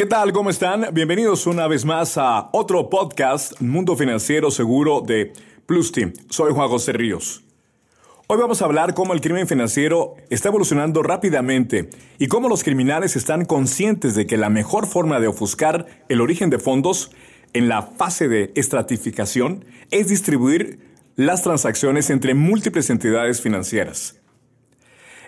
¿Qué tal? ¿Cómo están? Bienvenidos una vez más a otro podcast Mundo Financiero Seguro de Plus. Soy Juan José Ríos. Hoy vamos a hablar cómo el crimen financiero está evolucionando rápidamente y cómo los criminales están conscientes de que la mejor forma de ofuscar el origen de fondos en la fase de estratificación es distribuir las transacciones entre múltiples entidades financieras.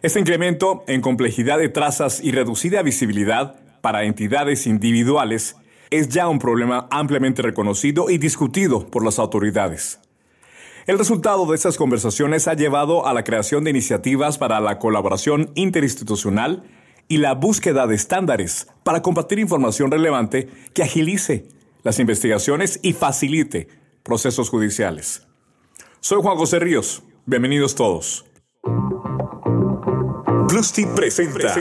Este incremento en complejidad de trazas y reducida visibilidad para entidades individuales es ya un problema ampliamente reconocido y discutido por las autoridades. El resultado de estas conversaciones ha llevado a la creación de iniciativas para la colaboración interinstitucional y la búsqueda de estándares para compartir información relevante que agilice las investigaciones y facilite procesos judiciales. Soy Juan José Ríos. Bienvenidos todos. Plusty presenta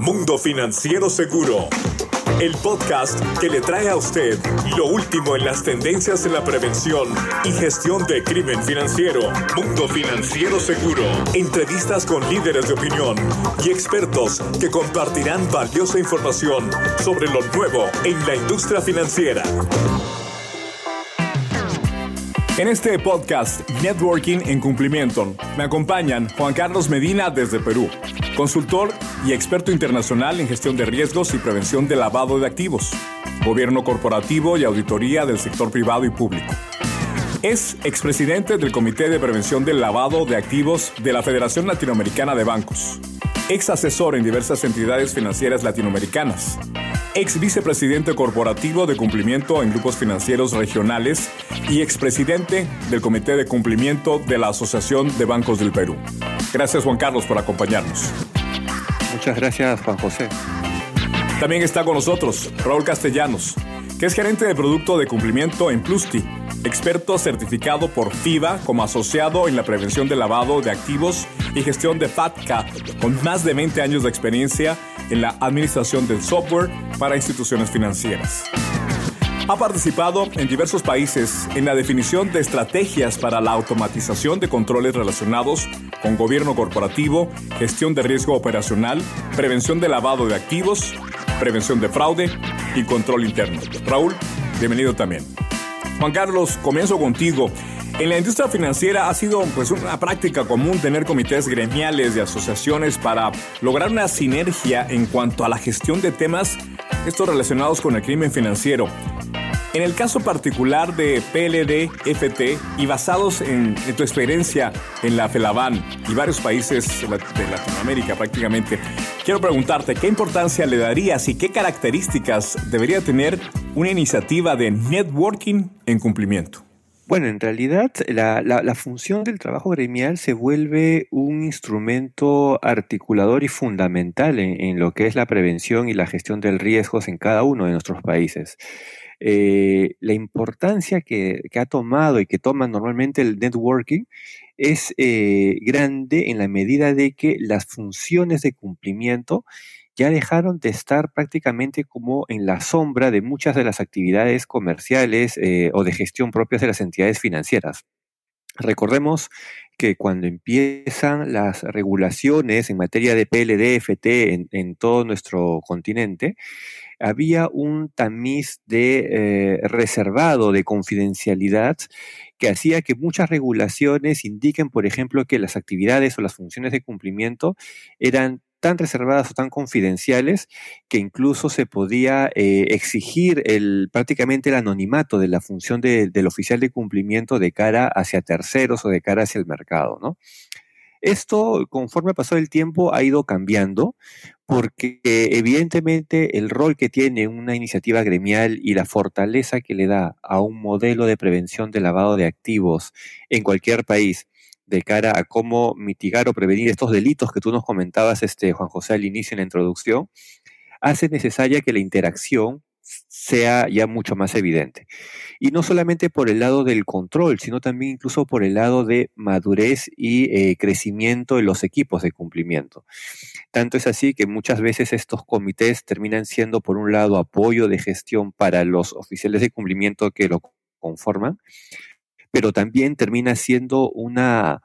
Mundo Financiero Seguro, el podcast que le trae a usted lo último en las tendencias en la prevención y gestión de crimen financiero. Mundo Financiero Seguro, entrevistas con líderes de opinión y expertos que compartirán valiosa información sobre lo nuevo en la industria financiera. En este podcast, Networking en Cumplimiento, me acompañan Juan Carlos Medina desde Perú, consultor y experto internacional en gestión de riesgos y prevención de lavado de activos, gobierno corporativo y auditoría del sector privado y público. Es expresidente del Comité de Prevención del Lavado de Activos de la Federación Latinoamericana de Bancos, ex asesor en diversas entidades financieras latinoamericanas, ex vicepresidente corporativo de cumplimiento en grupos financieros regionales y expresidente del Comité de Cumplimiento de la Asociación de Bancos del Perú. Gracias Juan Carlos por acompañarnos. Muchas gracias Juan José. También está con nosotros Raúl Castellanos, que es gerente de producto de cumplimiento en Plusti, experto certificado por FIBA como asociado en la prevención del lavado de activos y gestión de FATCA, con más de 20 años de experiencia en la administración del software para instituciones financieras. Ha participado en diversos países en la definición de estrategias para la automatización de controles relacionados con gobierno corporativo, gestión de riesgo operacional, prevención de lavado de activos, prevención de fraude y control interno. Raúl, bienvenido también. Juan Carlos, comienzo contigo. En la industria financiera ha sido pues, una práctica común tener comités gremiales y asociaciones para lograr una sinergia en cuanto a la gestión de temas estos relacionados con el crimen financiero. En el caso particular de PLD, FT y basados en, tu experiencia en la FELABAN y varios países de Latinoamérica prácticamente, quiero preguntarte qué importancia le darías y qué características debería tener una iniciativa de networking en cumplimiento. Bueno, en realidad la, función del trabajo gremial se vuelve un instrumento articulador y fundamental en, en, lo que es la prevención y la gestión del riesgos en cada uno de nuestros países. Eh, la importancia que, ha tomado y que toma normalmente el networking es eh, grande en la medida de que las funciones de cumplimiento ya dejaron de estar prácticamente como en la sombra de muchas de las actividades comerciales eh, o de gestión propias de las entidades financieras. Recordemos que cuando empiezan las regulaciones en materia de PLDFT en, en todo nuestro continente, había un tamiz de eh, reservado de confidencialidad que hacía que muchas regulaciones indiquen, por ejemplo, que las actividades o las funciones de cumplimiento eran tan reservadas o tan confidenciales que incluso se podía eh, exigir el, prácticamente el anonimato de la función de, del oficial de cumplimiento de cara hacia terceros o de cara hacia el mercado, ¿no? Esto, conforme pasó el tiempo, ha ido cambiando porque evidentemente el rol que tiene una iniciativa gremial y la fortaleza que le da a un modelo de prevención de lavado de activos en cualquier país de cara a cómo mitigar o prevenir estos delitos que tú nos comentabas, este, Juan José, al inicio en la introducción, hace necesaria que la interacción sea ya mucho más evidente. Y no solamente por el lado del control, sino también incluso por el lado de madurez y eh, crecimiento de los equipos de cumplimiento. Tanto es así que muchas veces estos comités terminan siendo, por un lado, apoyo de gestión para los oficiales de cumplimiento que lo conforman, pero también termina siendo una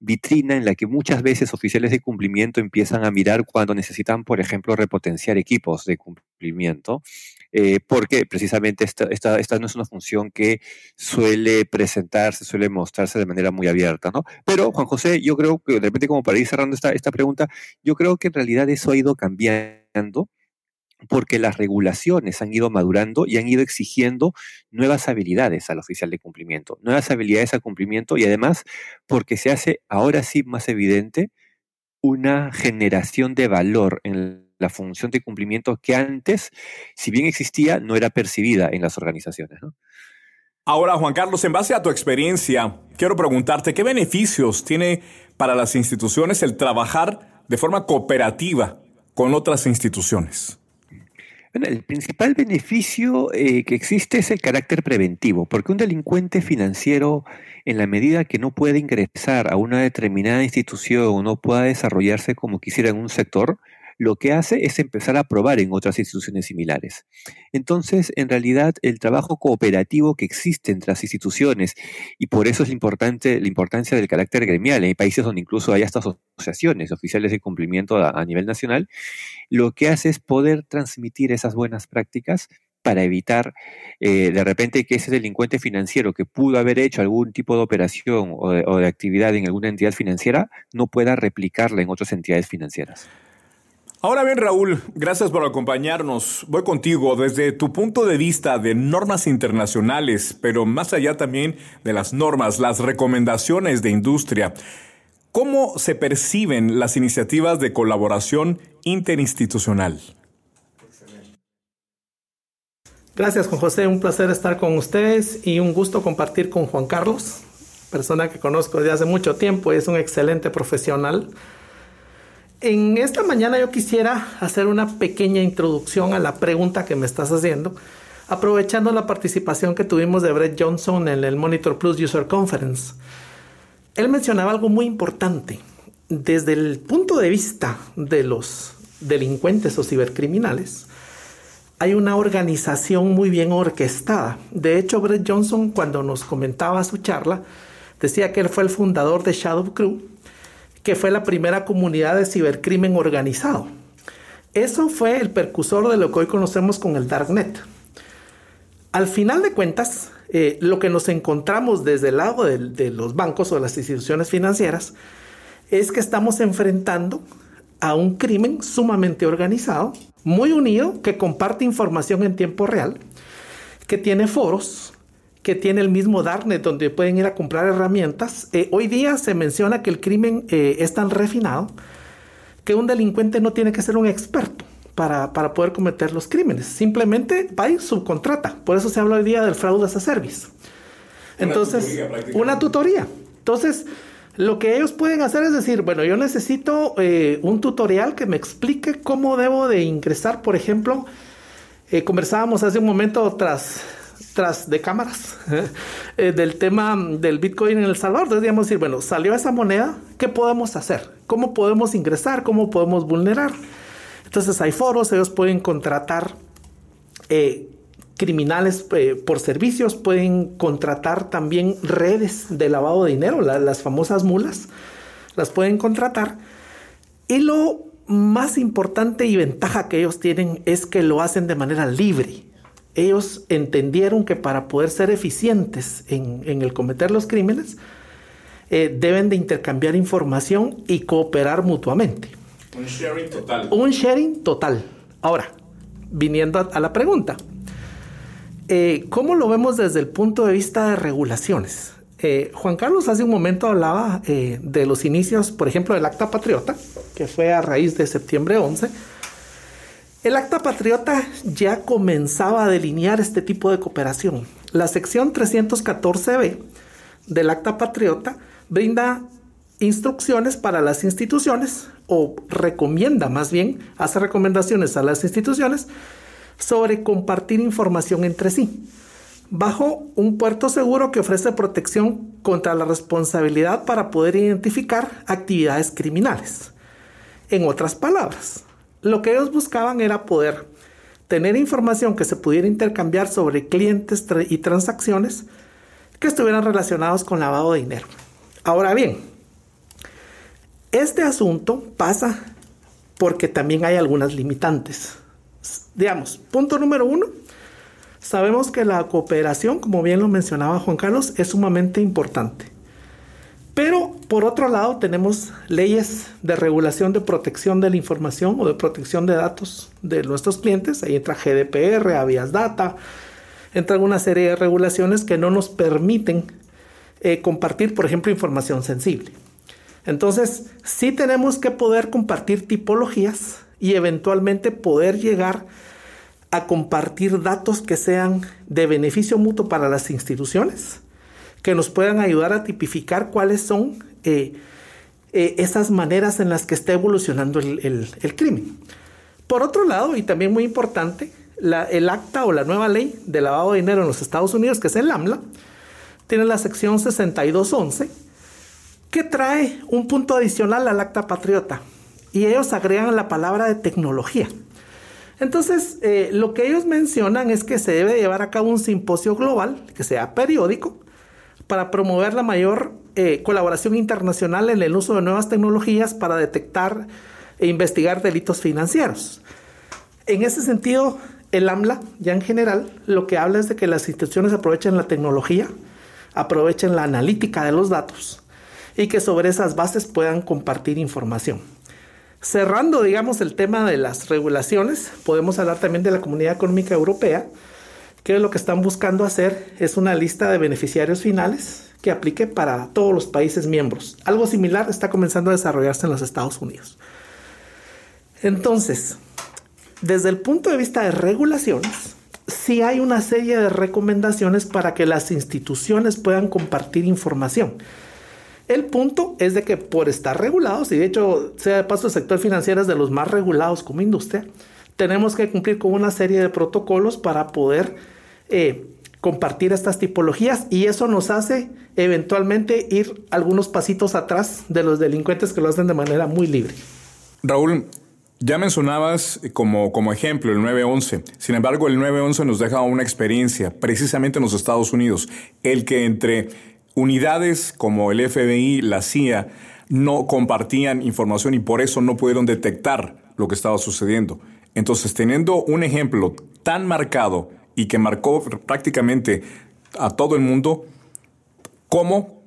vitrina en la que muchas veces oficiales de cumplimiento empiezan a mirar cuando necesitan, por ejemplo, repotenciar equipos de cumplimiento, eh, porque precisamente esta, esta, esta, no es una función que suele presentarse, suele mostrarse de manera muy abierta, ¿no? Pero, Juan José, yo creo que de repente, como para ir cerrando esta, esta pregunta, yo creo que en realidad eso ha ido cambiando porque las regulaciones han ido madurando y han ido exigiendo nuevas habilidades al oficial de cumplimiento, nuevas habilidades al cumplimiento y además porque se hace ahora sí más evidente una generación de valor en la función de cumplimiento que antes, si bien existía, no era percibida en las organizaciones. Ahora, Juan Carlos, en base a tu experiencia, quiero preguntarte, ¿qué beneficios tiene para las instituciones el trabajar de forma cooperativa con otras instituciones? Bueno, el principal beneficio eh, que existe es el carácter preventivo, porque un delincuente financiero, en la medida que no puede ingresar a una determinada institución o no pueda desarrollarse como quisiera en un sector, lo que hace es empezar a probar en otras instituciones similares. Entonces, en realidad, el trabajo cooperativo que existe entre las instituciones, y por eso es importante, la importancia del carácter gremial, hay países donde incluso hay estas asociaciones oficiales de cumplimiento a, nivel nacional, lo que hace es poder transmitir esas buenas prácticas para evitar eh, de repente que ese delincuente financiero que pudo haber hecho algún tipo de operación o de actividad en alguna entidad financiera no pueda replicarla en otras entidades financieras. Ahora bien, Raúl, gracias por acompañarnos. Voy contigo desde tu punto de vista de normas internacionales, pero más allá también de las normas, las recomendaciones de industria. ¿Cómo se perciben las iniciativas de colaboración interinstitucional? Gracias, Juan José. Un placer estar con ustedes y un gusto compartir con Juan Carlos, persona que conozco desde hace mucho tiempo y es un excelente profesional en esta mañana yo quisiera hacer una pequeña introducción a la pregunta que me estás haciendo, aprovechando la participación que tuvimos de Brett Johnson en el Monitor Plus User Conference. Él mencionaba algo muy importante. Desde el punto de vista de los delincuentes o cibercriminales, hay una organización muy bien orquestada. De hecho, Brett Johnson, cuando nos comentaba su charla, decía que él fue el fundador de Shadow Crew que fue la primera comunidad de cibercrimen organizado. Eso fue el percusor de lo que hoy conocemos con el Darknet. Al final de cuentas, eh, lo que nos encontramos desde el lado de, de los bancos o de las instituciones financieras es que estamos enfrentando a un crimen sumamente organizado, muy unido, que comparte información en tiempo real, que tiene foros, que tiene el mismo Darknet donde pueden ir a comprar herramientas. Eh, hoy día se menciona que el crimen eh, es tan refinado que un delincuente no tiene que ser un experto para, poder cometer los crímenes. Simplemente va y subcontrata. Por eso se habla hoy día del fraude as a service. Entonces, una tutoría. Entonces, lo que ellos pueden hacer es decir, bueno, yo necesito eh, un tutorial que me explique cómo debo de ingresar, por ejemplo, conversábamos hace un momento tras tras de cámaras eh, del tema del Bitcoin en El Salvador. Entonces, digamos decir, bueno, salió esa moneda, ¿qué podemos hacer? ¿Cómo podemos ingresar? ¿Cómo podemos vulnerar? Entonces hay foros, ellos pueden contratar eh, criminales eh, por servicios, pueden contratar también redes de lavado de dinero, las famosas mulas, las pueden contratar. Y lo más importante y ventaja que ellos tienen es que lo hacen de manera libre ellos entendieron que para poder ser eficientes en, el cometer los crímenes, eh, deben de intercambiar información y cooperar mutuamente. Un sharing total. Un sharing total. Ahora, viniendo a, la pregunta, eh, ¿cómo lo vemos desde el punto de vista de regulaciones? Eh, Juan Carlos hace un momento hablaba de los inicios, por ejemplo, del Acta Patriota, que fue a raíz de septiembre 11 el Acta Patriota ya comenzaba a delinear este tipo de cooperación. La sección 314b del Acta Patriota brinda instrucciones para las instituciones o recomienda más bien, hace recomendaciones a las instituciones sobre compartir información entre sí, bajo un puerto seguro que ofrece protección contra la responsabilidad para poder identificar actividades criminales. En otras palabras, lo que ellos buscaban era poder tener información que se pudiera intercambiar sobre clientes y transacciones que estuvieran relacionados con lavado de dinero. Ahora bien, este asunto pasa porque también hay algunas limitantes. Digamos, punto número uno, sabemos que la cooperación, como bien lo mencionaba Juan Carlos, es sumamente importante. Pero por otro lado tenemos leyes de regulación de protección de la información o de protección de datos de nuestros clientes. Ahí entra GDPR, Avias Data, entra una serie de regulaciones que no nos permiten eh, compartir, por ejemplo, información sensible. Entonces, sí tenemos que poder compartir tipologías y eventualmente poder llegar a compartir datos que sean de beneficio mutuo para las instituciones que nos puedan ayudar a tipificar cuáles son eh, eh, esas maneras en las que está evolucionando el, crimen. Por otro lado, y también muy importante, el acta o la nueva ley de lavado de dinero en los Estados Unidos, que es el AMLA, tiene la sección 6211, que trae un punto adicional al acta patriota. Y ellos agregan la palabra de tecnología. Entonces, eh, lo que ellos mencionan es que se debe llevar a cabo un simposio global, que sea periódico, para promover la mayor eh, colaboración internacional en el uso de nuevas tecnologías para detectar e investigar delitos financieros. En ese sentido, el AMLA, ya en general, lo que habla es de que las instituciones aprovechen la tecnología, aprovechen la analítica de los datos y que sobre esas bases puedan compartir información. Cerrando, digamos, el tema de las regulaciones, podemos hablar también de la Comunidad Económica Europea, que lo que están buscando hacer es una lista de beneficiarios finales que aplique para todos los países miembros. Algo similar está comenzando a desarrollarse en los Estados Unidos. Entonces, desde el punto de vista de regulaciones, sí hay una serie de recomendaciones para que las instituciones puedan compartir información. El punto es de que por estar regulados, y de hecho, sea de paso, el sector financiero es de los más regulados como industria, tenemos que cumplir con una serie de protocolos para poder eh, compartir estas tipologías y eso nos hace eventualmente ir algunos pasitos atrás de los delincuentes que lo hacen de manera muy libre. Raúl, ya mencionabas como, como ejemplo el 911. Sin embargo, el 911 nos deja una experiencia precisamente en los Estados Unidos, el que entre unidades como el FBI, la CIA, no compartían información y por eso no pudieron detectar lo que estaba sucediendo. Entonces, teniendo un ejemplo tan marcado y que marcó prácticamente a todo el mundo cómo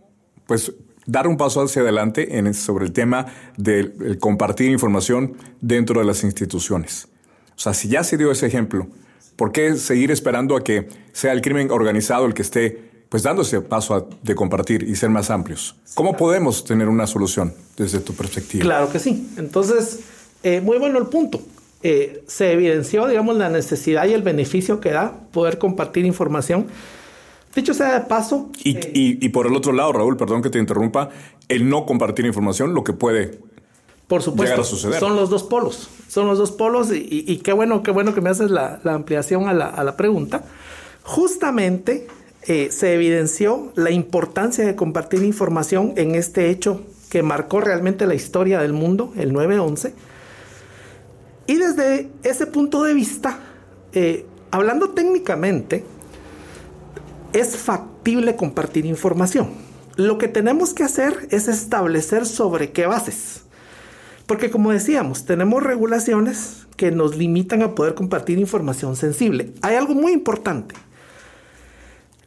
pues dar un paso hacia adelante en, sobre el tema de compartir información dentro de las instituciones. O sea, si ya se dio ese ejemplo, ¿por qué seguir esperando a que sea el crimen organizado el que esté pues dando ese paso de compartir y ser más amplios? ¿Cómo podemos tener una solución desde tu perspectiva? Claro que sí. Entonces, eh, muy bueno el punto. Eh, se evidenció, digamos, la necesidad y el beneficio que da poder compartir información. Dicho sea de paso. Y, eh, y, por el otro lado, Raúl, perdón que te interrumpa, el no compartir información, lo que puede por supuesto, llegar a suceder. Son los dos polos. Son los dos polos y, y qué bueno, qué bueno que me haces la, la ampliación a la, a la, pregunta. Justamente eh, se evidenció la importancia de compartir información en este hecho que marcó realmente la historia del mundo, el 9-11 y desde ese punto de vista, eh, hablando técnicamente, es factible compartir información. Lo que tenemos que hacer es establecer sobre qué bases. Porque como decíamos, tenemos regulaciones que nos limitan a poder compartir información sensible. Hay algo muy importante.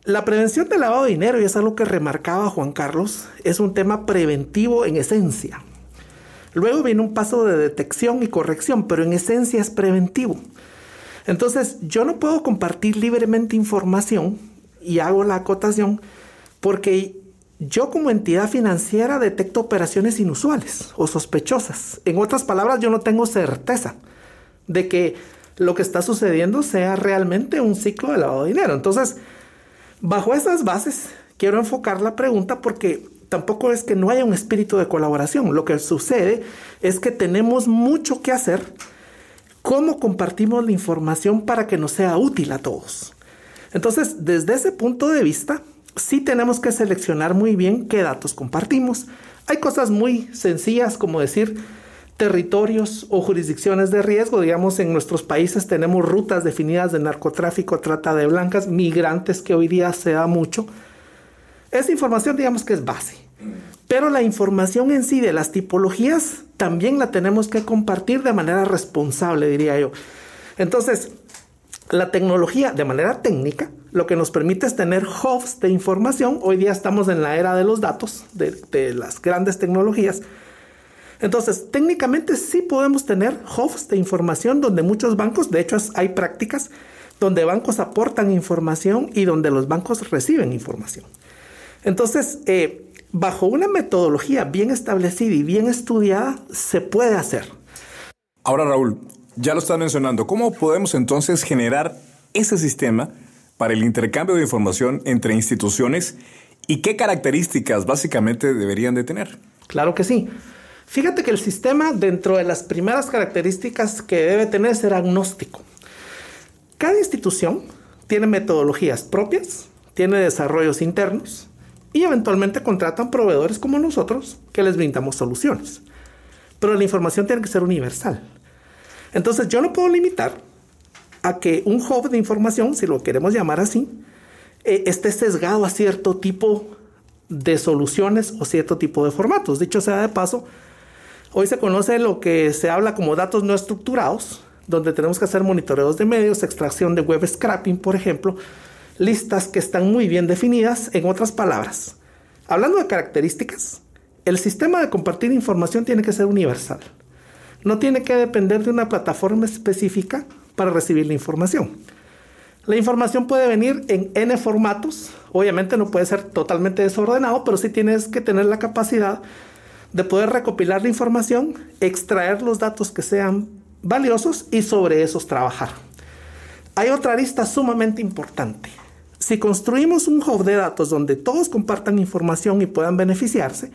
La prevención del lavado de dinero, y es algo que remarcaba Juan Carlos, es un tema preventivo en esencia. Luego viene un paso de detección y corrección, pero en esencia es preventivo. Entonces, yo no puedo compartir libremente información y hago la acotación porque yo como entidad financiera detecto operaciones inusuales o sospechosas. En otras palabras, yo no tengo certeza de que lo que está sucediendo sea realmente un ciclo de lavado de dinero. Entonces, bajo esas bases, quiero enfocar la pregunta porque tampoco es que no haya un espíritu de colaboración. Lo que sucede es que tenemos mucho que hacer. ¿Cómo compartimos la información para que nos sea útil a todos? Entonces, desde ese punto de vista, sí tenemos que seleccionar muy bien qué datos compartimos. Hay cosas muy sencillas como decir territorios o jurisdicciones de riesgo. Digamos, en nuestros países tenemos rutas definidas de narcotráfico, trata de blancas, migrantes que hoy día se da mucho Esa información digamos que es base. Pero la información en sí de las tipologías también la tenemos que compartir de manera responsable, diría yo. Entonces, la tecnología de manera técnica lo que nos permite es tener hubs de información. Hoy día estamos en la era de los datos, de, las grandes tecnologías. Entonces, técnicamente sí podemos tener hubs de información donde muchos bancos, de hecho hay prácticas donde bancos aportan información y donde los bancos reciben información. Entonces, eh, bajo una metodología bien establecida y bien estudiada, se puede hacer. Ahora, Raúl, ya lo estás mencionando. ¿Cómo podemos entonces generar ese sistema para el intercambio de información entre instituciones y qué características básicamente deberían de tener? Claro que sí. Fíjate que el sistema, dentro de las primeras características que debe tener, es ser agnóstico. Cada institución tiene metodologías propias, tiene desarrollos internos y eventualmente contratan proveedores como nosotros que les brindamos soluciones. Pero la información tiene que ser universal. Entonces yo no puedo limitar a que un hub de información, si lo queremos llamar así, eh, esté sesgado a cierto tipo de soluciones o cierto tipo de formatos. Dicho sea de paso, Hoy se conoce lo que se habla como datos no estructurados, donde tenemos que hacer monitoreos de medios, extracción de web scrapping, por ejemplo, listas que están muy bien definidas. En otras palabras, hablando de características, el sistema de compartir información tiene que ser universal. No tiene que depender de una plataforma específica para recibir la información. La información puede venir en N formatos. Obviamente no puede ser totalmente desordenado, pero sí tienes que tener la capacidad de poder recopilar la información, extraer los datos que sean valiosos y sobre esos trabajar. Hay otra lista sumamente importante. Si construimos un hub de datos donde todos compartan información y puedan beneficiarse,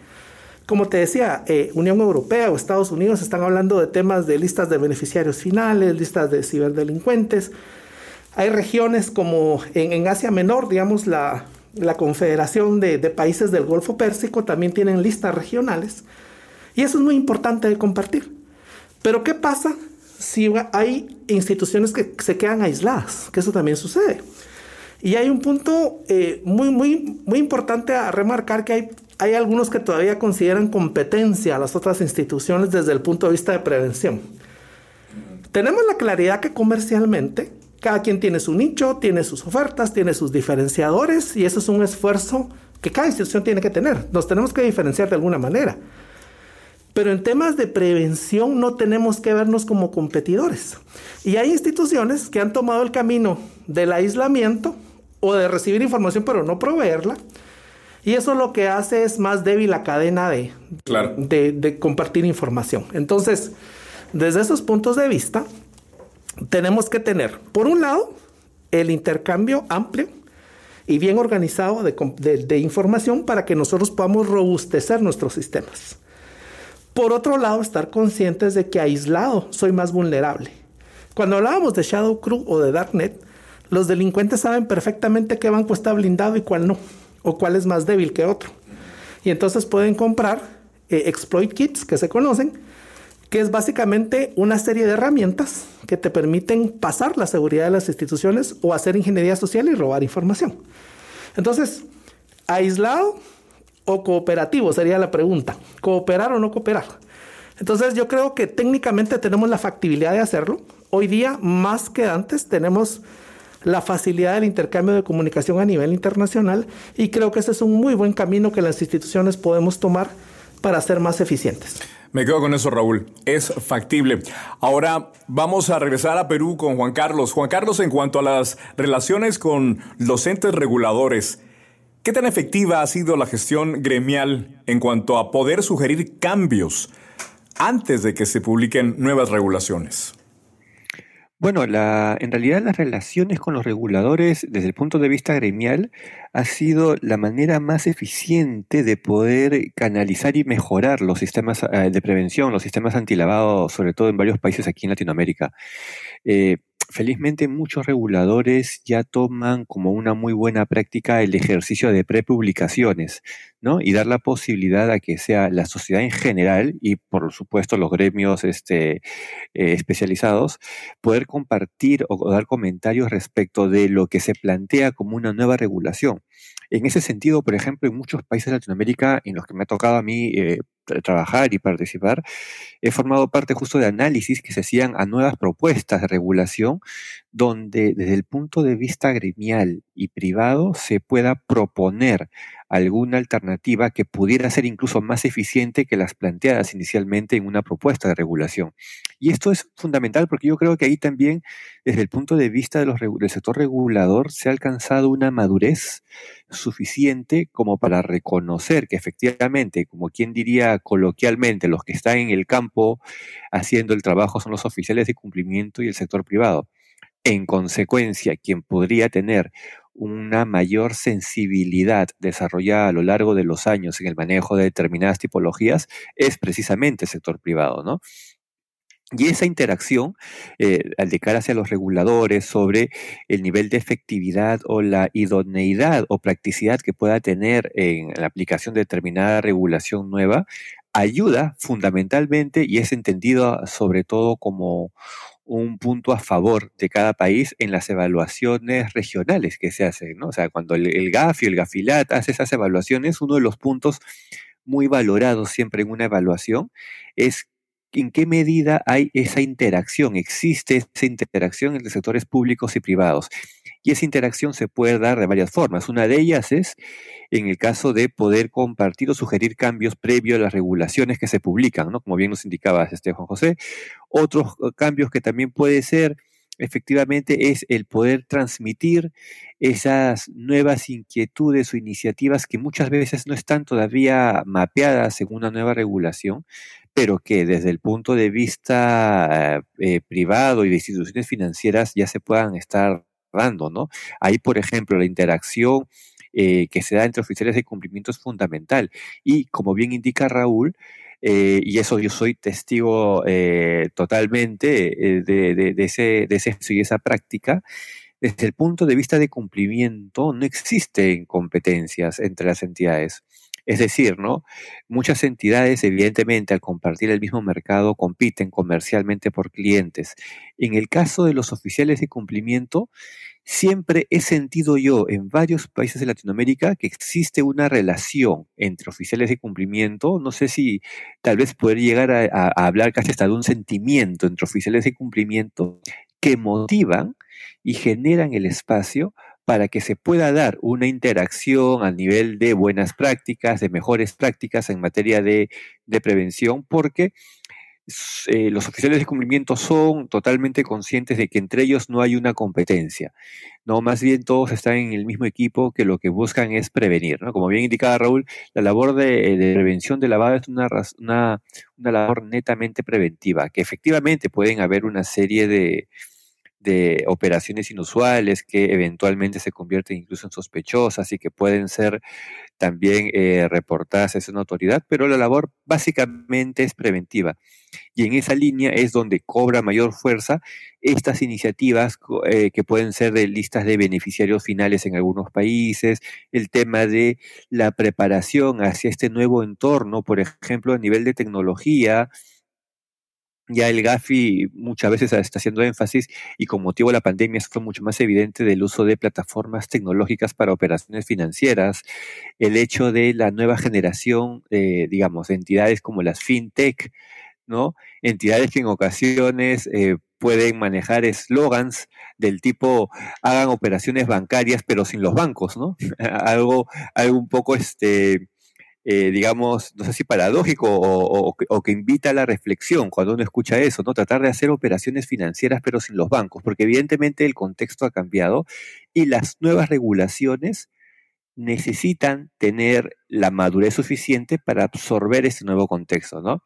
como te decía, eh, Unión Europea o Estados Unidos están hablando de temas de listas de beneficiarios finales, listas de ciberdelincuentes. Hay regiones como en Asia Menor, digamos, la, la Confederación de, Países del Golfo Pérsico también tienen listas regionales. Y eso es muy importante de compartir. Pero ¿qué pasa si hay instituciones que se quedan aisladas? Que eso también sucede. Y hay un punto eh, muy, muy, muy importante a remarcar que hay, hay algunos que todavía consideran competencia a las otras instituciones desde el punto de vista de prevención. Tenemos la claridad que comercialmente cada quien tiene su nicho, tiene sus ofertas, tiene sus diferenciadores y eso es un esfuerzo que cada institución tiene que tener. Nos tenemos que diferenciar de alguna manera. Pero en temas de prevención no tenemos que vernos como competidores. Y hay instituciones que han tomado el camino del aislamiento o de recibir información pero no proveerla. Y eso lo que hace es más débil la cadena de, de, de compartir información. Entonces, desde esos puntos de vista, tenemos que tener, por un lado, el intercambio amplio y bien organizado de, información para que nosotros podamos robustecer nuestros sistemas. Por otro lado, estar conscientes de que aislado soy más vulnerable. Cuando hablábamos de Shadow Crew o de Darknet, los delincuentes saben perfectamente qué banco está blindado y cuál no, o cuál es más débil que otro. Y entonces pueden comprar eh, exploit kits que se conocen, que es básicamente una serie de herramientas que te permiten pasar la seguridad de las instituciones o hacer ingeniería social y robar información. Entonces, aislado o cooperativo sería la pregunta. ¿Cooperar o no cooperar? Entonces yo creo que técnicamente tenemos la factibilidad de hacerlo. Hoy día, más que antes, tenemos la facilidad del intercambio de comunicación a nivel internacional y creo que ese es un muy buen camino que las instituciones podemos tomar para ser más eficientes. Me quedo con eso, Raúl. Es factible. Ahora vamos a regresar a Perú con Juan Carlos. Juan Carlos, en cuanto a las relaciones con los entes reguladores, ¿qué tan efectiva ha sido la gestión gremial en cuanto a poder sugerir cambios antes de que se publiquen nuevas regulaciones? Bueno, la, en realidad las relaciones con los reguladores desde el punto de vista gremial ha sido la manera más eficiente de poder canalizar y mejorar los sistemas eh, de prevención, los sistemas antilavado, sobre todo en varios países aquí en Latinoamérica. Eh, felizmente muchos reguladores ya toman como una muy buena práctica el ejercicio de prepublicaciones, ¿no? Y dar la posibilidad a que sea la sociedad en general y por supuesto los gremios este, eh, especializados, poder compartir o, dar comentarios respecto de lo que se plantea como una nueva regulación. En ese sentido, por ejemplo, en muchos países de Latinoamérica en los que me ha tocado a mí eh, trabajar y participar, he formado parte justo de análisis que se hacían a nuevas propuestas de regulación, donde desde el punto de vista gremial y privado se pueda proponer alguna alternativa que pudiera ser incluso más eficiente que las planteadas inicialmente en una propuesta de regulación. Y esto es fundamental porque yo creo que ahí también, desde el punto de vista del sector regulador, se ha alcanzado una madurez suficiente como para reconocer que efectivamente, como quien diría coloquialmente, los que están en el campo haciendo el trabajo son los oficiales de cumplimiento y el sector privado. En consecuencia, quien podría tener una mayor sensibilidad desarrollada a lo largo de los años en el manejo de determinadas tipologías es precisamente el sector privado, ¿no? Y esa interacción eh, al de cara hacia los reguladores sobre el nivel de efectividad o la idoneidad o practicidad que pueda tener en la aplicación de determinada regulación nueva, ayuda fundamentalmente y es entendido sobre todo como un punto a favor de cada país en las evaluaciones regionales que se hacen, ¿no? O sea, cuando el, el GAFI, el GAFILAT hace esas evaluaciones, uno de los puntos muy valorados siempre en una evaluación es en qué medida hay esa interacción, existe esa interacción entre sectores públicos y privados. Y esa interacción se puede dar de varias formas. Una de ellas es en el caso de poder compartir o sugerir cambios previos a las regulaciones que se publican, ¿no? Como bien nos indicaba este Juan José. Otros eh, cambios que también puede ser efectivamente es el poder transmitir esas nuevas inquietudes o iniciativas que muchas veces no están todavía mapeadas en una nueva regulación, pero que desde el punto de vista eh, privado y de instituciones financieras ya se puedan estar ¿no? Ahí, por ejemplo, la interacción eh, que se da entre oficiales de cumplimiento es fundamental. Y como bien indica Raúl, eh, y eso yo soy testigo totalmente de, ese, de, ese, de esa práctica, desde el punto de vista de cumplimiento no existen competencias entre las entidades. Es decir, ¿no? Muchas entidades, evidentemente, al compartir el mismo mercado, compiten comercialmente por clientes. En el caso de los oficiales de cumplimiento, siempre he sentido yo en varios países de Latinoamérica que existe una relación entre oficiales de cumplimiento, no sé si tal vez poder llegar a, hablar casi hasta de un sentimiento entre oficiales de cumplimiento que motivan y generan el espacio para que se pueda dar una interacción a nivel de buenas prácticas, de mejores prácticas en materia de, prevención, porque eh, los oficiales de cumplimiento son totalmente conscientes de que entre ellos no hay una competencia, no, más bien todos están en el mismo equipo que lo que buscan es prevenir, ¿no? Como bien indicaba Raúl, la labor de, prevención de lavado es una, una, una labor netamente preventiva, que efectivamente pueden haber una serie de, de operaciones inusuales que eventualmente se convierten incluso en sospechosas y que pueden ser también eh, reportadas a esa autoridad, pero la labor básicamente es preventiva. Y en esa línea es donde cobra mayor fuerza estas iniciativas eh, que pueden ser de listas de beneficiarios finales en algunos países, el tema de la preparación hacia este nuevo entorno, por ejemplo, a nivel de tecnología, ya el GAFI muchas veces está haciendo énfasis y con motivo de la pandemia fue mucho más evidente del uso de plataformas tecnológicas para operaciones financieras, el hecho de la nueva generación, eh, digamos, de entidades como las fintech, ¿no? Entidades que en ocasiones eh, pueden manejar eslogans del tipo hagan operaciones bancarias pero sin los bancos, ¿no? algo, algo un poco este eh, digamos, no sé si paradójico o, que invita a la reflexión cuando uno escucha eso, ¿no? Tratar de hacer operaciones financieras pero sin los bancos, porque evidentemente el contexto ha cambiado y las nuevas regulaciones necesitan tener la madurez suficiente para absorber este nuevo contexto, ¿no?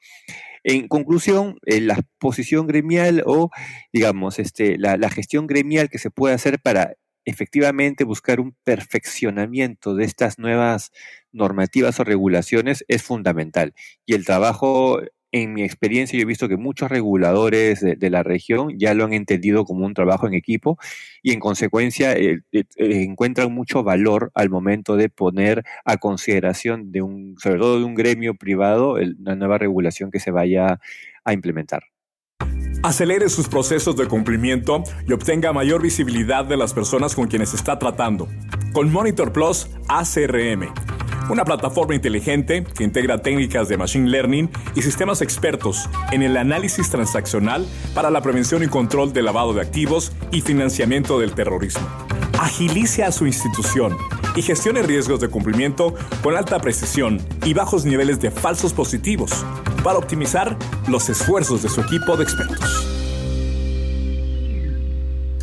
En conclusión, eh, la posición gremial o, digamos, este, la, la gestión gremial que se puede hacer para efectivamente buscar un perfeccionamiento de estas nuevas normativas o regulaciones es fundamental. Y el trabajo en mi experiencia yo he visto que muchos reguladores de, la región ya lo han entendido como un trabajo en equipo y en consecuencia eh, eh, eh, encuentran mucho valor al momento de poner a consideración de un, sobre todo de un gremio privado, la nueva regulación que se vaya a implementar. Acelere sus procesos de cumplimiento y obtenga mayor visibilidad de las personas con quienes está tratando. Con Monitor Plus ACRM una plataforma inteligente que integra técnicas de Machine Learning y sistemas expertos en el análisis transaccional para la prevención y control del lavado de activos y financiamiento del terrorismo. Agilice a su institución y gestione riesgos de cumplimiento con alta precisión y bajos niveles de falsos positivos para optimizar los esfuerzos de su equipo de expertos.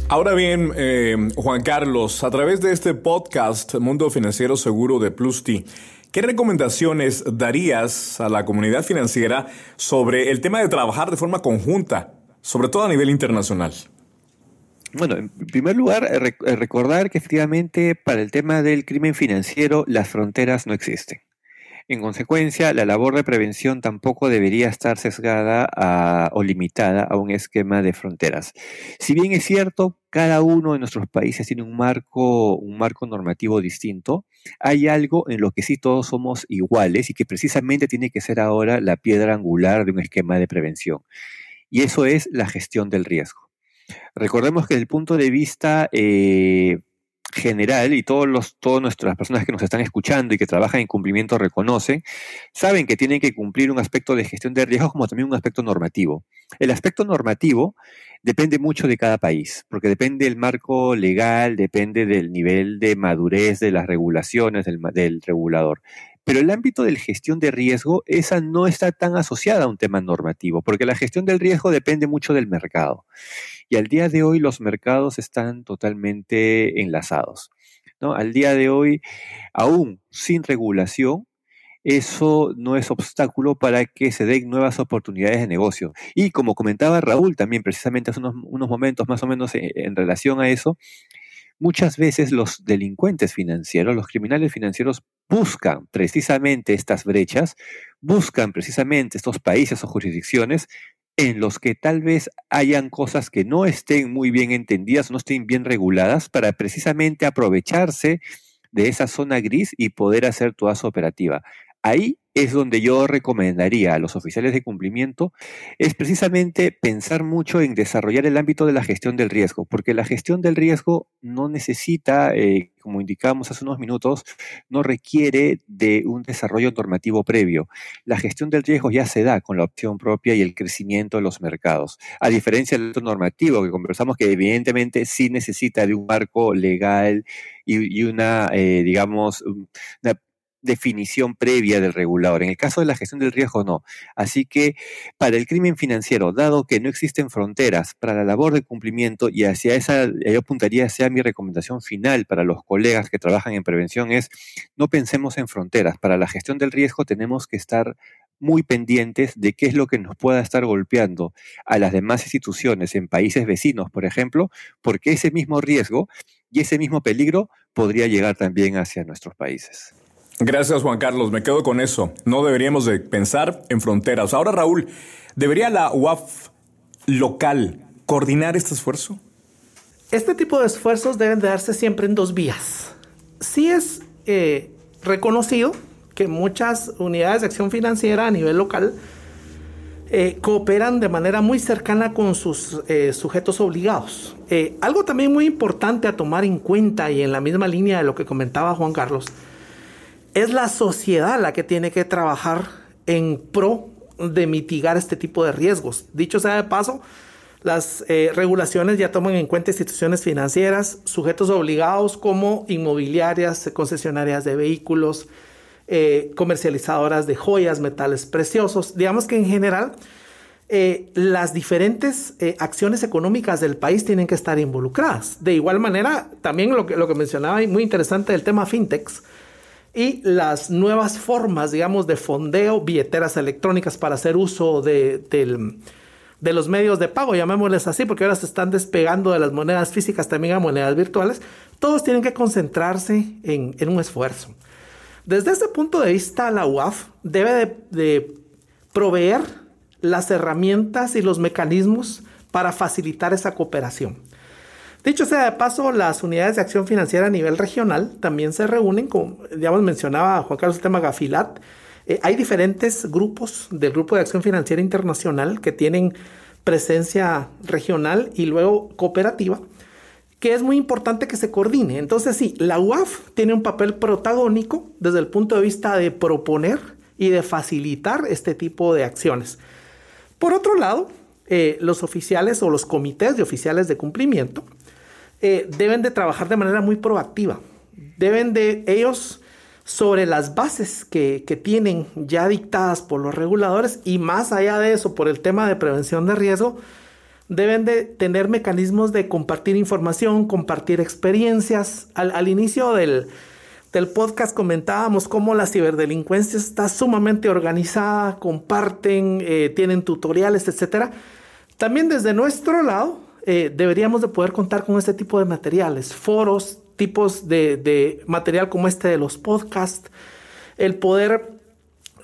Ahora bien, eh, Juan Carlos, a través de este podcast Mundo Financiero Seguro de Plusti, ¿qué recomendaciones darías a la comunidad financiera sobre el tema de trabajar de forma conjunta, sobre todo a nivel internacional? Bueno, en primer lugar, recordar que efectivamente para el tema del crimen financiero las fronteras no existen. En consecuencia, la labor de prevención tampoco debería estar sesgada o limitada a un esquema de fronteras. Si bien es cierto, cada uno de nuestros países tiene un marco, normativo distinto, hay algo en lo que sí todos somos iguales y que precisamente tiene que ser ahora la piedra angular de un esquema de prevención. Y eso es la gestión del riesgo. Recordemos que desde el punto de vista eh, general y todos los, todas nuestras personas que nos están escuchando y que trabajan en cumplimiento reconocen, saben que tienen que cumplir un aspecto de gestión de riesgos como también un aspecto normativo. El aspecto normativo depende mucho de cada país, porque depende del marco legal, depende del nivel de madurez de las regulaciones del, del regulador. Pero el ámbito de la gestión de riesgo, esa no está tan asociada a un tema normativo, porque la gestión del riesgo depende mucho del mercado. Y al día de hoy los mercados están totalmente enlazados. ¿no? Al día de hoy, aún sin regulación, eso no es obstáculo para que se den nuevas oportunidades de negocio. Y como comentaba Raúl también precisamente hace unos, momentos más o menos en, en relación a eso, muchas veces los delincuentes financieros, los criminales financieros buscan precisamente estas brechas, buscan precisamente estos países o jurisdicciones en los que tal vez hayan cosas que no estén muy bien entendidas, no estén bien reguladas, para precisamente aprovecharse de esa zona gris y poder hacer toda su operativa. Ahí es donde yo recomendaría a los oficiales de cumplimiento, es precisamente pensar mucho en desarrollar el ámbito de la gestión del riesgo, porque la gestión del riesgo no necesita, eh, como indicábamos hace unos minutos, no requiere de un desarrollo normativo previo. La gestión del riesgo ya se da con la opción propia y el crecimiento de los mercados, a diferencia del normativo que conversamos que evidentemente sí necesita de un marco legal y, una, eh, digamos, una definición previa del regulador. En el caso de la gestión del riesgo, no. Así que para el crimen financiero, dado que no existen fronteras para la labor de cumplimiento, y hacia esa, yo apuntaría sea mi recomendación final para los colegas que trabajan en prevención, es no pensemos en fronteras. Para la gestión del riesgo tenemos que estar muy pendientes de qué es lo que nos pueda estar golpeando a las demás instituciones en países vecinos, por ejemplo, porque ese mismo riesgo y ese mismo peligro podría llegar también hacia nuestros países. Gracias Juan Carlos, me quedo con eso. No deberíamos de pensar en fronteras. Ahora Raúl, ¿debería la UAF local coordinar este esfuerzo? Este tipo de esfuerzos deben de darse siempre en dos vías. Sí es eh, reconocido que muchas unidades de acción financiera a nivel local eh, cooperan de manera muy cercana con sus eh, sujetos obligados. algo también muy importante a tomar en cuenta y en la misma línea de lo que comentaba Juan Carlos, es la sociedad la que tiene que trabajar en pro de mitigar este tipo de riesgos. Dicho sea de paso, las eh, regulaciones ya toman en cuenta instituciones financieras, sujetos obligados como inmobiliarias, concesionarias de vehículos, eh, comercializadoras de joyas, metales preciosos. Digamos que en general eh, las diferentes acciones económicas del país tienen que estar involucradas. De igual manera, también lo que, lo que mencionaba y muy interesante del tema fintechs, y las nuevas formas, digamos, de fondeo, billeteras electrónicas para hacer uso de, los medios de pago, llamémosles así, porque ahora se están despegando de las monedas físicas también a monedas virtuales, todos tienen que concentrarse en, un esfuerzo. Desde este punto de vista, la UAF debe de, proveer las herramientas y los mecanismos para facilitar esa cooperación. Dicho sea de paso, las unidades de acción financiera a nivel regional también se reúnen, como digamos mencionaba Juan Carlos el tema Gafilat. Eh, hay diferentes grupos del Grupo de Acción Financiera Internacional que tienen presencia regional y luego cooperativa, que es muy importante que se coordine. Entonces sí, la UAF tiene un papel protagónico desde el punto de vista de proponer y de facilitar este tipo de acciones. Por otro lado, eh, los oficiales o los comités de oficiales de cumplimiento eh, deben de trabajar de manera muy proactiva. Deben de ellos sobre las bases que, tienen ya dictadas por los reguladores y más allá de eso, por el tema de prevención de riesgo, deben de tener mecanismos de compartir información, compartir experiencias. Al, inicio del, podcast comentábamos cómo la ciberdelincuencia está sumamente organizada, comparten, eh, tienen tutoriales, etc. También desde nuestro lado eh, deberíamos de poder contar con este tipo de materiales, foros, tipos de, material como este de los podcasts, el poder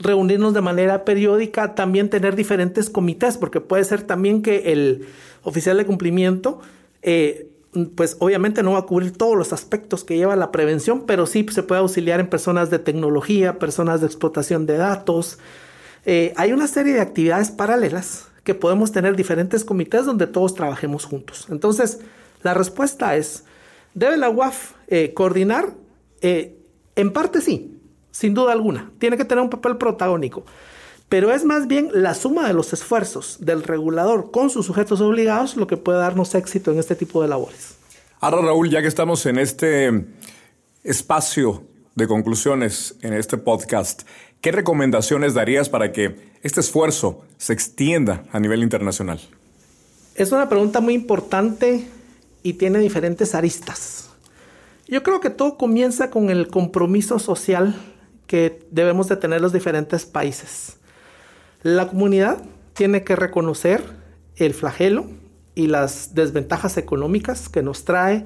reunirnos de manera periódica, también tener diferentes comités, porque puede ser también que el oficial de cumplimiento, eh, pues obviamente no va a cubrir todos los aspectos que lleva la prevención, pero sí se puede auxiliar en personas de tecnología, personas de explotación de datos. Eh, hay una serie de actividades paralelas que podemos tener diferentes comités donde todos trabajemos juntos. Entonces, la respuesta es, ¿Debe la UAF eh, coordinar? Eh, en parte sí, sin duda alguna. Tiene que tener un papel protagónico. Pero es más bien la suma de los esfuerzos del regulador con sus sujetos obligados lo que puede darnos éxito en este tipo de labores. Ahora, Raúl, ya que estamos en este espacio de conclusiones en este podcast, ¿qué recomendaciones darías para que este esfuerzo se extienda a nivel internacional? Es una pregunta muy importante y tiene diferentes aristas. Yo creo que todo comienza con el compromiso social que debemos de tener los diferentes países. La comunidad tiene que reconocer el flagelo y las desventajas económicas que nos trae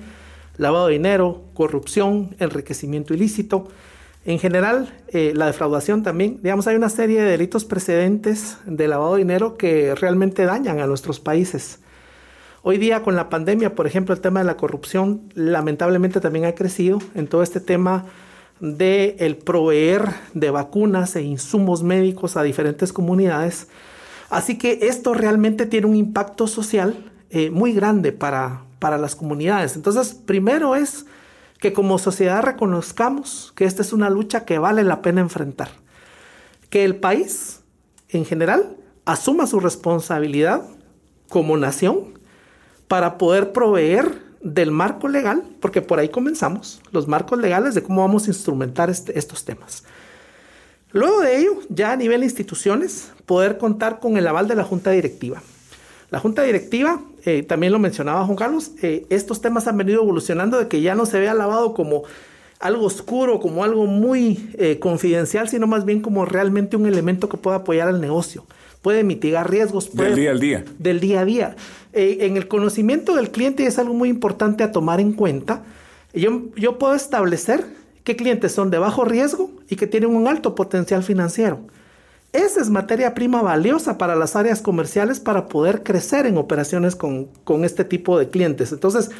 lavado de dinero, corrupción, enriquecimiento ilícito. En general, eh, la defraudación también. Digamos, hay una serie de delitos precedentes de lavado de dinero que realmente dañan a nuestros países. Hoy día con la pandemia, por ejemplo, el tema de la corrupción lamentablemente también ha crecido en todo este tema de el proveer de vacunas e insumos médicos a diferentes comunidades. Así que esto realmente tiene un impacto social eh, muy grande para, para las comunidades. Entonces, primero es que como sociedad reconozcamos que esta es una lucha que vale la pena enfrentar. Que el país, en general, asuma su responsabilidad como nación para poder proveer del marco legal, porque por ahí comenzamos, los marcos legales de cómo vamos a instrumentar este, estos temas. Luego de ello, ya a nivel de instituciones, poder contar con el aval de la Junta Directiva. La Junta Directiva, eh, también lo mencionaba Juan Carlos, eh, estos temas han venido evolucionando de que ya no se vea lavado como algo oscuro, como algo muy eh, confidencial, sino más bien como realmente un elemento que pueda apoyar al negocio puede mitigar riesgos. del día al día. Del día a día. En el conocimiento del cliente es algo muy importante a tomar en cuenta. Yo, yo puedo establecer qué clientes son de bajo riesgo y que tienen un alto potencial financiero. Esa es materia prima valiosa para las áreas comerciales para poder crecer en operaciones con, con este tipo de clientes. Entonces,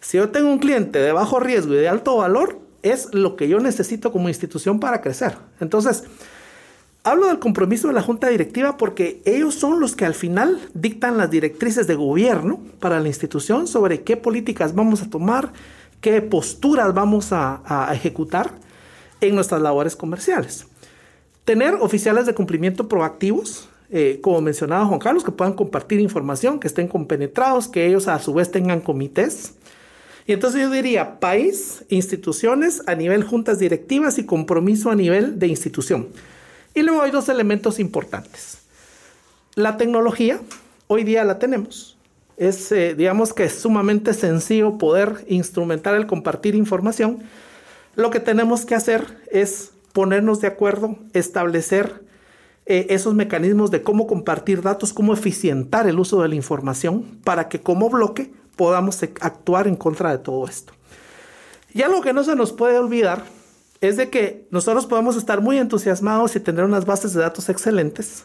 si yo tengo un cliente de bajo riesgo y de alto valor, es lo que yo necesito como institución para crecer. Entonces, Hablo del compromiso de la Junta Directiva porque ellos son los que al final dictan las directrices de gobierno para la institución sobre qué políticas vamos a tomar, qué posturas vamos a, ejecutar en nuestras labores comerciales. Tener oficiales de cumplimiento proactivos, eh, como mencionaba Juan Carlos, que puedan compartir información, que estén compenetrados, que ellos a su vez tengan comités. Y entonces yo diría país, instituciones a nivel juntas directivas y compromiso a nivel de institución. Y luego hay dos elementos importantes. La tecnología, hoy día la tenemos. Es, eh, digamos que es sumamente sencillo poder instrumentar el compartir información. Lo que tenemos que hacer es ponernos de acuerdo, establecer eh, esos mecanismos de cómo compartir datos, cómo eficientar el uso de la información para que como bloque podamos actuar en contra de todo esto. Y algo que no se nos puede olvidar es de que nosotros podemos estar muy entusiasmados y tener unas bases de datos excelentes,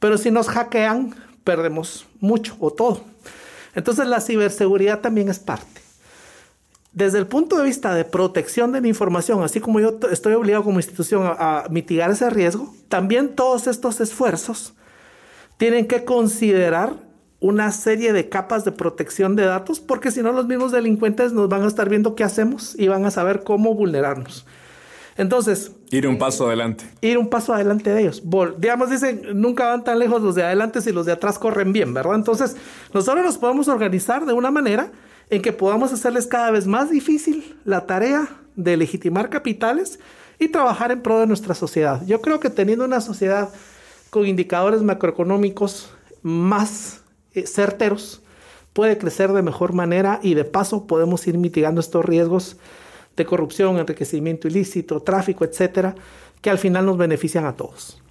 Pero si nos hackean, perdemos mucho o todo. Entonces la ciberseguridad también es parte. Desde el punto de vista de protección de la información, así como yo estoy obligado como institución a, mitigar ese riesgo, también todos estos esfuerzos tienen que considerar una serie de capas de protección de datos, porque si no los mismos delincuentes nos van a estar viendo qué hacemos y van a saber cómo vulnerarnos. Entonces... Ir un paso adelante. Ir un paso adelante de ellos. digamos, dicen, nunca van tan lejos los de adelante si los de atrás corren bien, ¿verdad? Entonces, nosotros nos podemos organizar de una manera en que podamos hacerles cada vez más difícil la tarea de legitimar capitales y trabajar en pro de nuestra sociedad. Yo creo que teniendo una sociedad con indicadores macroeconómicos más eh, certeros, puede crecer de mejor manera y de paso podemos ir mitigando estos riesgos de corrupción, enriquecimiento ilícito, tráfico, etcétera, que al final nos benefician a todos.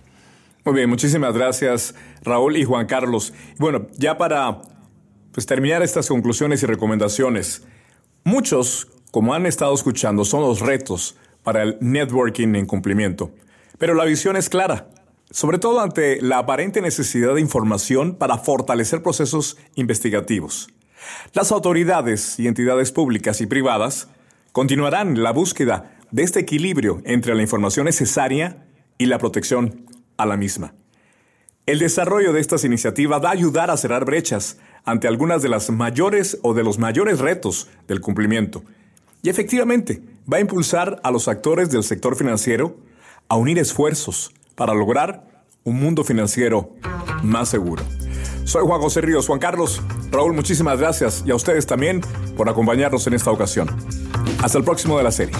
Muy bien, muchísimas gracias Raúl y Juan Carlos. Bueno, ya para pues, terminar estas conclusiones y recomendaciones, muchos, como han estado escuchando, son los retos para el networking en cumplimiento. Pero la visión es clara, sobre todo ante la aparente necesidad de información para fortalecer procesos investigativos. Las autoridades y entidades públicas y privadas continuarán la búsqueda de este equilibrio entre la información necesaria y la protección a la misma. El desarrollo de estas iniciativas va a ayudar a cerrar brechas ante algunas de las mayores o de los mayores retos del cumplimiento. Y efectivamente, va a impulsar a los actores del sector financiero a unir esfuerzos para lograr un mundo financiero más seguro. Soy Juan José Ríos. Juan Carlos, Raúl, muchísimas gracias y a ustedes también por acompañarnos en esta ocasión. Hasta el próximo de la serie.